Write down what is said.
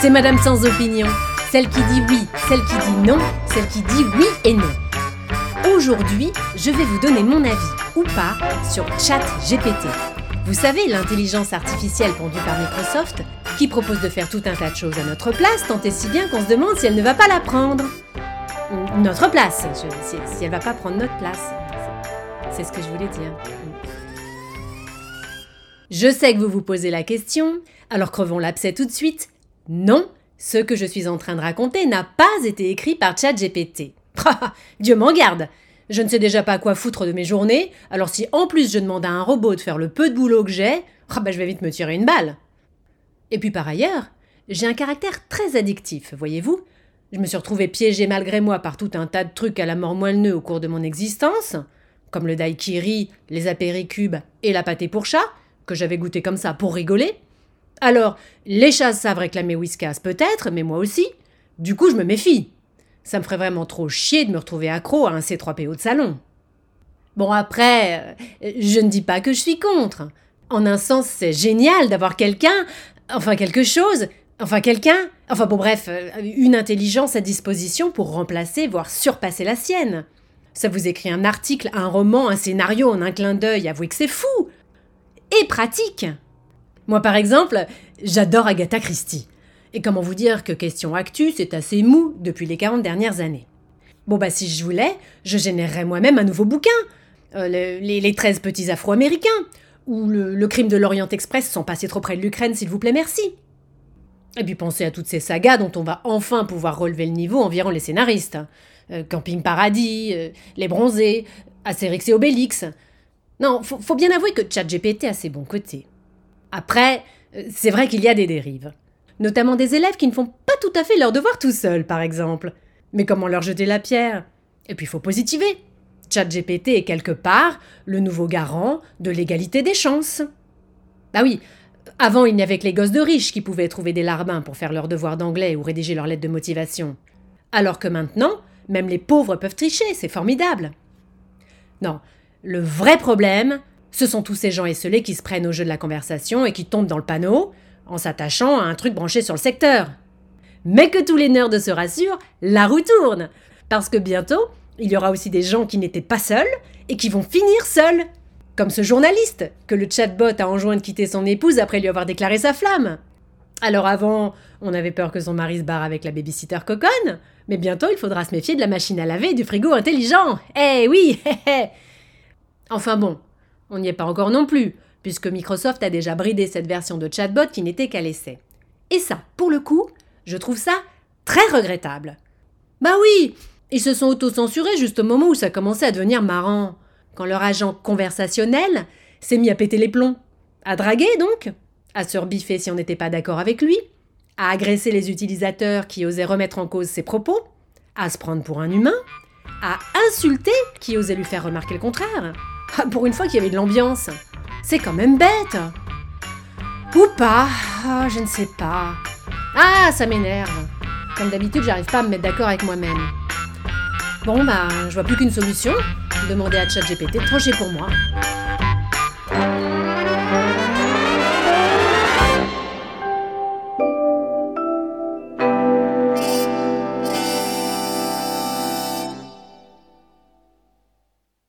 C'est Madame sans opinion, celle qui dit oui, celle qui dit non, celle qui dit oui et non. Aujourd'hui, je vais vous donner mon avis, ou pas, sur ChatGPT. Vous savez, l'intelligence artificielle pondue par Microsoft, qui propose de faire tout un tas de choses à notre place, tant et si bien qu'on se demande si elle ne va pas la prendre. Notre place, si, si elle va pas prendre notre place. C'est ce que je voulais dire. Je sais que vous vous posez la question, alors crevons l'abcès tout de suite. Non, ce que je suis en train de raconter n'a pas été écrit par ChatGPT. Dieu m'en garde Je ne sais déjà pas quoi foutre de mes journées, alors si en plus je demande à un robot de faire le peu de boulot que j'ai, ah bah je vais vite me tirer une balle. Et puis par ailleurs, j'ai un caractère très addictif, voyez-vous. Je me suis retrouvée piégée malgré moi par tout un tas de trucs à la mort moelleux au cours de mon existence, comme le daiquiri, les apéricubes et la pâté pour chat, que j'avais goûté comme ça pour rigoler. Alors, les chats savent réclamer Whiskas peut-être, mais moi aussi. Du coup, je me méfie. Ça me ferait vraiment trop chier de me retrouver accro à un C3PO de salon. Bon, après, euh, je ne dis pas que je suis contre. En un sens, c'est génial d'avoir quelqu'un, enfin quelque chose, enfin quelqu'un, enfin bon bref, euh, une intelligence à disposition pour remplacer, voire surpasser la sienne. Ça vous écrit un article, un roman, un scénario en un clin d'œil, avouez que c'est fou et pratique. Moi, par exemple, j'adore Agatha Christie. Et comment vous dire que Question Actu, c'est assez mou depuis les 40 dernières années. Bon, bah, si je voulais, je générerais moi-même un nouveau bouquin. Euh, les, les 13 petits Afro-Américains. Ou le, crime de l'Orient Express sans passer trop près de l'Ukraine, s'il vous plaît, merci. Et puis pensez à toutes ces sagas dont on va enfin pouvoir relever le niveau environ les scénaristes. Euh, Camping Paradis, euh, Les Bronzés, Astérix et Obélix. Non, faut, faut bien avouer que ChatGPT a ses bons côtés. Après, euh, c'est vrai qu'il y a des dérives. Notamment des élèves qui ne font pas tout à fait leur devoir tout seuls, par exemple. Mais comment leur jeter la pierre? Et puis il faut positiver. ChatGPT est quelque part le nouveau garant de l'égalité des chances. Ah oui, avant il n'y avait que les gosses de riches qui pouvaient trouver des larbins pour faire leur devoir d'anglais ou rédiger leur lettre de motivation. Alors que maintenant, même les pauvres peuvent tricher, c'est formidable. Non, le vrai problème, ce sont tous ces gens esselés qui se prennent au jeu de la conversation et qui tombent dans le panneau en s'attachant à un truc branché sur le secteur. Mais que tous les nerds se rassurent, la roue tourne Parce que bientôt, il y aura aussi des gens qui n'étaient pas seuls et qui vont finir seuls. Comme ce journaliste, que le chatbot a enjoint de quitter son épouse après lui avoir déclaré sa flamme. Alors avant, on avait peur que son mari se barre avec la babysitter coconne, mais bientôt il faudra se méfier de la machine à laver et du frigo intelligent. Eh oui, Enfin bon, on n'y est pas encore non plus, puisque Microsoft a déjà bridé cette version de chatbot qui n'était qu'à l'essai. Et ça, pour le coup, je trouve ça très regrettable. Bah oui, ils se sont auto-censurés juste au moment où ça commençait à devenir marrant, quand leur agent conversationnel s'est mis à péter les plombs. À draguer donc, à se rebiffer si on n'était pas d'accord avec lui, à agresser les utilisateurs qui osaient remettre en cause ses propos, à se prendre pour un humain, à insulter qui osait lui faire remarquer le contraire. Ah, pour une fois qu'il y avait de l'ambiance. C'est quand même bête. Ou pas. Ah, je ne sais pas. Ah, ça m'énerve. Comme d'habitude, j'arrive pas à me mettre d'accord avec moi-même. Bon, bah, je vois plus qu'une solution. Demander à ChatGPT de trancher pour moi.